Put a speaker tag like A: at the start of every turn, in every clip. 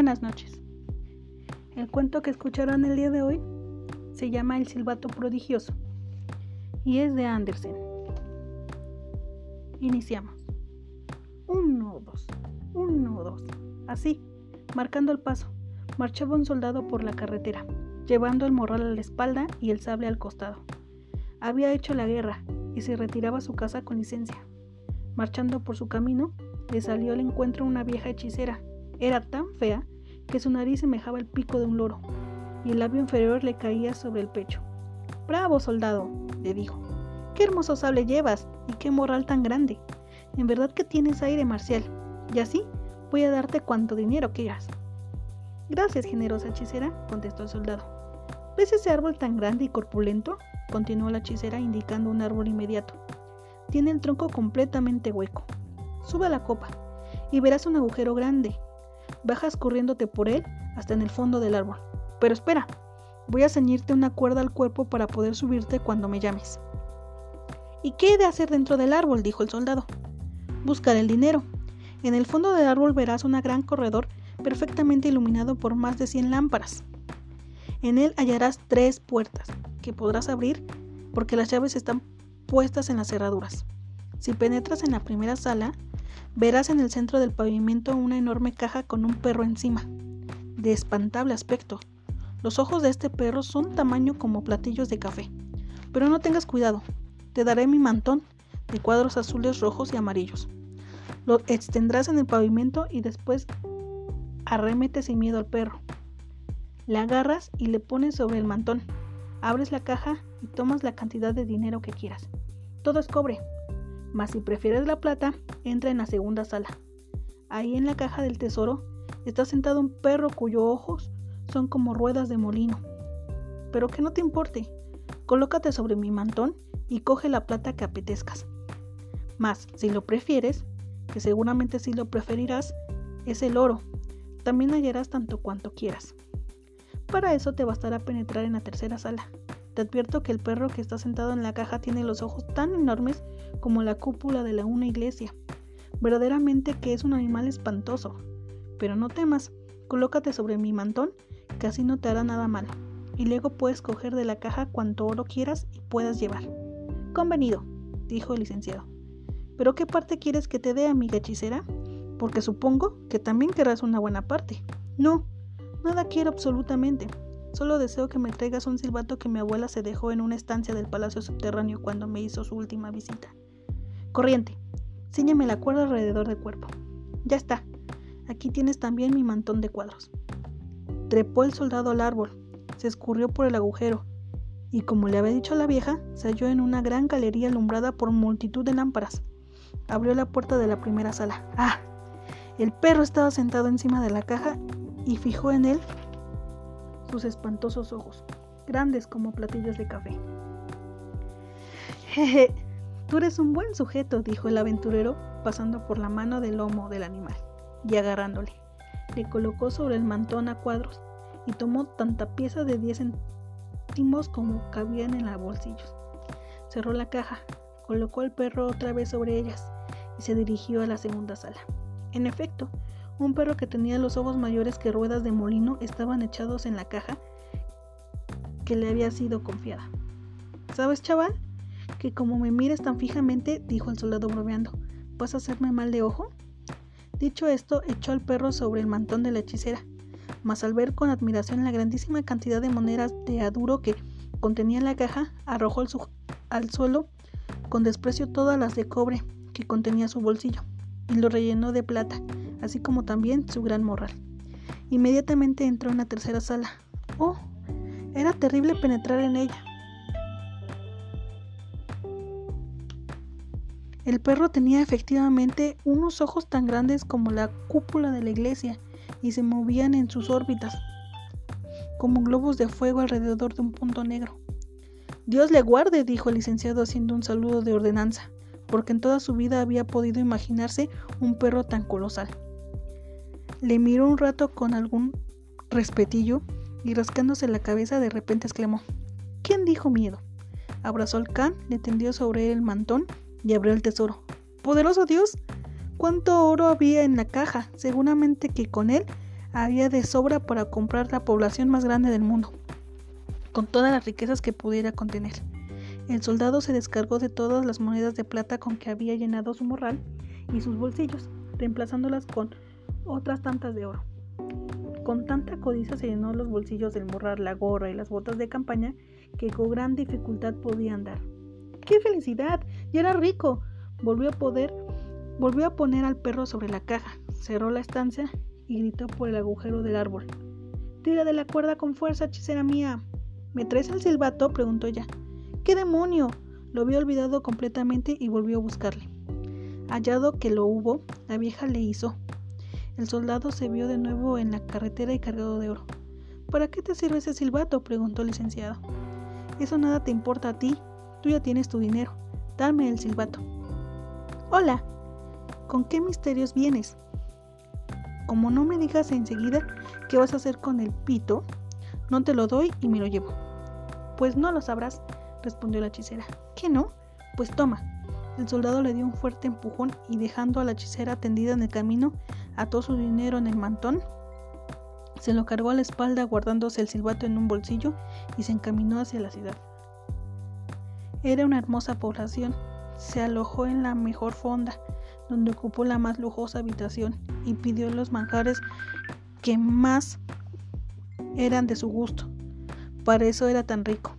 A: Buenas noches. El cuento que escucharán el día de hoy se llama El silbato prodigioso y es de Andersen. Iniciamos. Uno, dos, uno, dos. Así, marcando el paso, marchaba un soldado por la carretera, llevando el morral a la espalda y el sable al costado. Había hecho la guerra y se retiraba a su casa con licencia. Marchando por su camino, le salió al encuentro una vieja hechicera. Era tan fea que su nariz semejaba el pico de un loro y el labio inferior le caía sobre el pecho. Bravo, soldado, le dijo. Qué hermoso sable llevas y qué morral tan grande. En verdad que tienes aire marcial. Y así voy a darte cuanto dinero quieras. Gracias, generosa hechicera, contestó el soldado. ¿Ves ese árbol tan grande y corpulento? continuó la hechicera indicando un árbol inmediato. Tiene el tronco completamente hueco. Sube a la copa y verás un agujero grande. Bajas corriéndote por él hasta en el fondo del árbol. Pero espera, voy a ceñirte una cuerda al cuerpo para poder subirte cuando me llames. ¿Y qué he de hacer dentro del árbol? dijo el soldado. Buscar el dinero. En el fondo del árbol verás un gran corredor perfectamente iluminado por más de 100 lámparas. En él hallarás tres puertas que podrás abrir porque las llaves están puestas en las cerraduras. Si penetras en la primera sala, verás en el centro del pavimento una enorme caja con un perro encima, de espantable aspecto. Los ojos de este perro son tamaño como platillos de café. Pero no tengas cuidado, te daré mi mantón de cuadros azules, rojos y amarillos. Lo extendrás en el pavimento y después arremete sin miedo al perro. Le agarras y le pones sobre el mantón. Abres la caja y tomas la cantidad de dinero que quieras. Todo es cobre. Mas si prefieres la plata, entra en la segunda sala. Ahí en la caja del tesoro está sentado un perro cuyos ojos son como ruedas de molino. Pero que no te importe, colócate sobre mi mantón y coge la plata que apetezcas. Mas, si lo prefieres, que seguramente sí lo preferirás, es el oro. También hallarás tanto cuanto quieras. Para eso te bastará penetrar en la tercera sala. Te advierto que el perro que está sentado en la caja tiene los ojos tan enormes como la cúpula de la una iglesia. Verdaderamente que es un animal espantoso. Pero no temas, colócate sobre mi mantón que así no te hará nada malo, y luego puedes coger de la caja cuanto oro quieras y puedas llevar. Convenido, dijo el licenciado. ¿Pero qué parte quieres que te dé, amiga hechicera? Porque supongo que también querrás una buena parte. No, nada quiero absolutamente. Solo deseo que me traigas un silbato que mi abuela se dejó en una estancia del palacio subterráneo cuando me hizo su última visita. Corriente, ciñeme la cuerda alrededor del cuerpo. Ya está. Aquí tienes también mi mantón de cuadros. Trepó el soldado al árbol, se escurrió por el agujero, y como le había dicho la vieja, se halló en una gran galería alumbrada por multitud de lámparas. Abrió la puerta de la primera sala. ¡Ah! El perro estaba sentado encima de la caja y fijó en él sus espantosos ojos, grandes como platillos de café. Jeje, tú eres un buen sujeto, dijo el aventurero, pasando por la mano del lomo del animal y agarrándole le colocó sobre el mantón a cuadros y tomó tanta pieza de 10 céntimos como cabían en los bolsillos. Cerró la caja, colocó al perro otra vez sobre ellas y se dirigió a la segunda sala. En efecto, un perro que tenía los ojos mayores que ruedas de molino estaban echados en la caja que le había sido confiada. ¿Sabes, chaval? Que como me mires tan fijamente, dijo el soldado bromeando, ¿vas a hacerme mal de ojo? Dicho esto, echó al perro sobre el mantón de la hechicera, mas al ver con admiración la grandísima cantidad de monedas de aduro que contenía la caja, arrojó al, suelo con desprecio todas las de cobre que contenía su bolsillo, y lo rellenó de plata, así como también su gran morral. Inmediatamente entró en la tercera sala. ¡Oh! Era terrible penetrar en ella. El perro tenía efectivamente unos ojos tan grandes como la cúpula de la iglesia y se movían en sus órbitas como globos de fuego alrededor de un punto negro. Dios le guarde, dijo el licenciado haciendo un saludo de ordenanza, porque en toda su vida había podido imaginarse un perro tan colosal. Le miró un rato con algún respetillo y rascándose la cabeza de repente exclamó, ¿Quién dijo miedo? Abrazó al can, le tendió sobre él el mantón y abrió el tesoro. ¡Poderoso Dios! ¿Cuánto oro había en la caja? Seguramente que con él Había de sobra para comprar la población más grande del mundo, con todas las riquezas que pudiera contener. El soldado se descargó de todas las monedas de plata con que había llenado su morral y sus bolsillos, reemplazándolas con otras tantas de oro. Con tanta codicia se llenó los bolsillos del morral, la gorra y las botas de campaña que con gran dificultad podía andar. ¡Qué felicidad! ¡Ya era rico! Volvió a poder, volvió a poner al perro sobre la caja, cerró la estancia y gritó por el agujero del árbol. Tira de la cuerda con fuerza, hechicera mía. ¿Me traes el silbato? preguntó ella. ¿Qué demonio? Lo había olvidado completamente y volvió a buscarle. Hallado que lo hubo, la vieja le hizo. El soldado se vio de nuevo en la carretera y cargado de oro. ¿Para qué te sirve ese silbato? preguntó el licenciado. Eso nada te importa a ti. Tú ya tienes tu dinero. Dame el silbato. Hola. ¿Con qué misterios vienes? Como no me digas enseguida qué vas a hacer con el pito, no te lo doy y me lo llevo. Pues no lo sabrás, respondió la hechicera. ¿Qué no? Pues toma. El soldado le dio un fuerte empujón y dejando a la hechicera tendida en el camino, ató su dinero en el mantón, se lo cargó a la espalda guardándose el silbato en un bolsillo y se encaminó hacia la ciudad. Era una hermosa población. Se alojó en la mejor fonda, donde ocupó la más lujosa habitación y pidió los manjares que más eran de su gusto. Para eso era tan rico.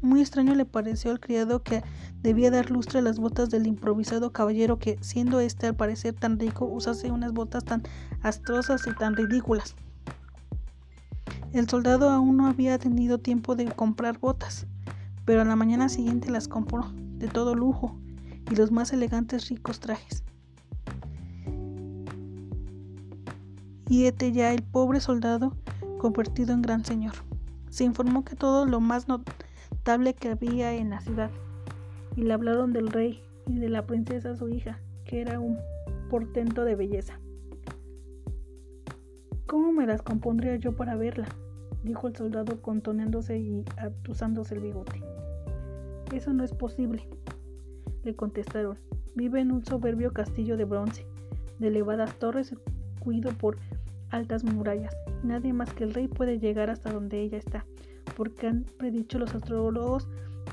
A: Muy extraño le pareció al criado que debía dar lustre a las botas del improvisado caballero que, siendo éste al parecer tan rico, usase unas botas tan astrosas y tan ridículas. El soldado aún no había tenido tiempo de comprar botas, pero a la mañana siguiente las compró, de todo lujo, y los más elegantes ricos trajes. y este ya el pobre soldado convertido en gran señor. Se informó que todo lo más notable que había en la ciudad, y le hablaron del rey y de la princesa su hija, que era un portento de belleza. ¿Cómo me las compondría yo para verla? dijo el soldado contoneándose y atusándose el bigote. Eso no es posible, le contestaron. Vive en un soberbio castillo de bronce, de elevadas torres cuido por altas murallas. Nadie más que el rey puede llegar hasta donde ella está, porque han predicho los astrólogos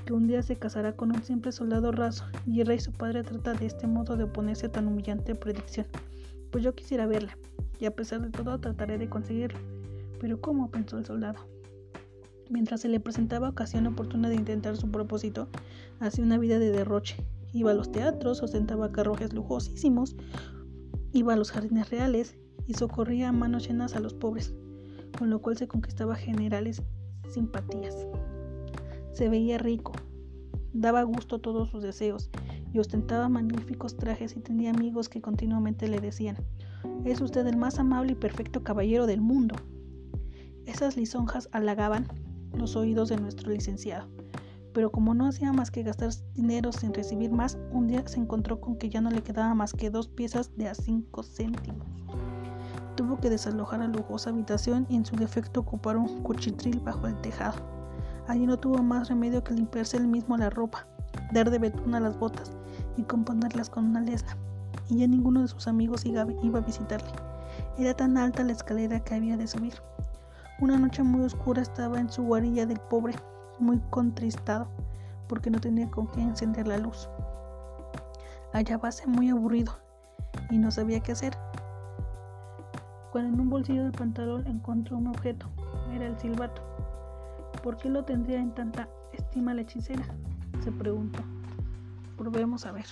A: que un día se casará con un simple soldado raso, y el rey su padre trata de este modo de oponerse a tan humillante predicción. Pues yo quisiera verla, y a pesar de todo trataré de conseguirlo. Pero ¿cómo? pensó el soldado. Mientras se le presentaba ocasión oportuna de intentar su propósito, hacía una vida de derroche. Iba a los teatros, ostentaba carruajes lujosísimos, iba a los jardines reales y socorría a manos llenas a los pobres, con lo cual se conquistaba generales simpatías. Se veía rico, daba gusto a todos sus deseos y ostentaba magníficos trajes y tenía amigos que continuamente le decían, es usted el más amable y perfecto caballero del mundo. Esas lisonjas halagaban los oídos de nuestro licenciado, pero como no hacía más que gastar dinero sin recibir más, un día se encontró con que ya no le quedaba más que dos piezas de a cinco céntimos. Tuvo que desalojar la lujosa habitación y en su defecto ocupar un cuchitril bajo el tejado. Allí no tuvo más remedio que limpiarse él mismo la ropa, dar de betún a las botas y componerlas con una lesna. Y ya ninguno de sus amigos iba a visitarle. Era tan alta la escalera que había de subir. Una noche muy oscura estaba en su guarilla del pobre, muy contristado, porque no tenía con qué encender la luz. Hallábase muy aburrido y no sabía qué hacer cuando en un bolsillo del pantalón encontró un objeto. Era el silbato. ¿Por qué lo tendría en tanta estima la hechicera? se preguntó. Probemos a ver.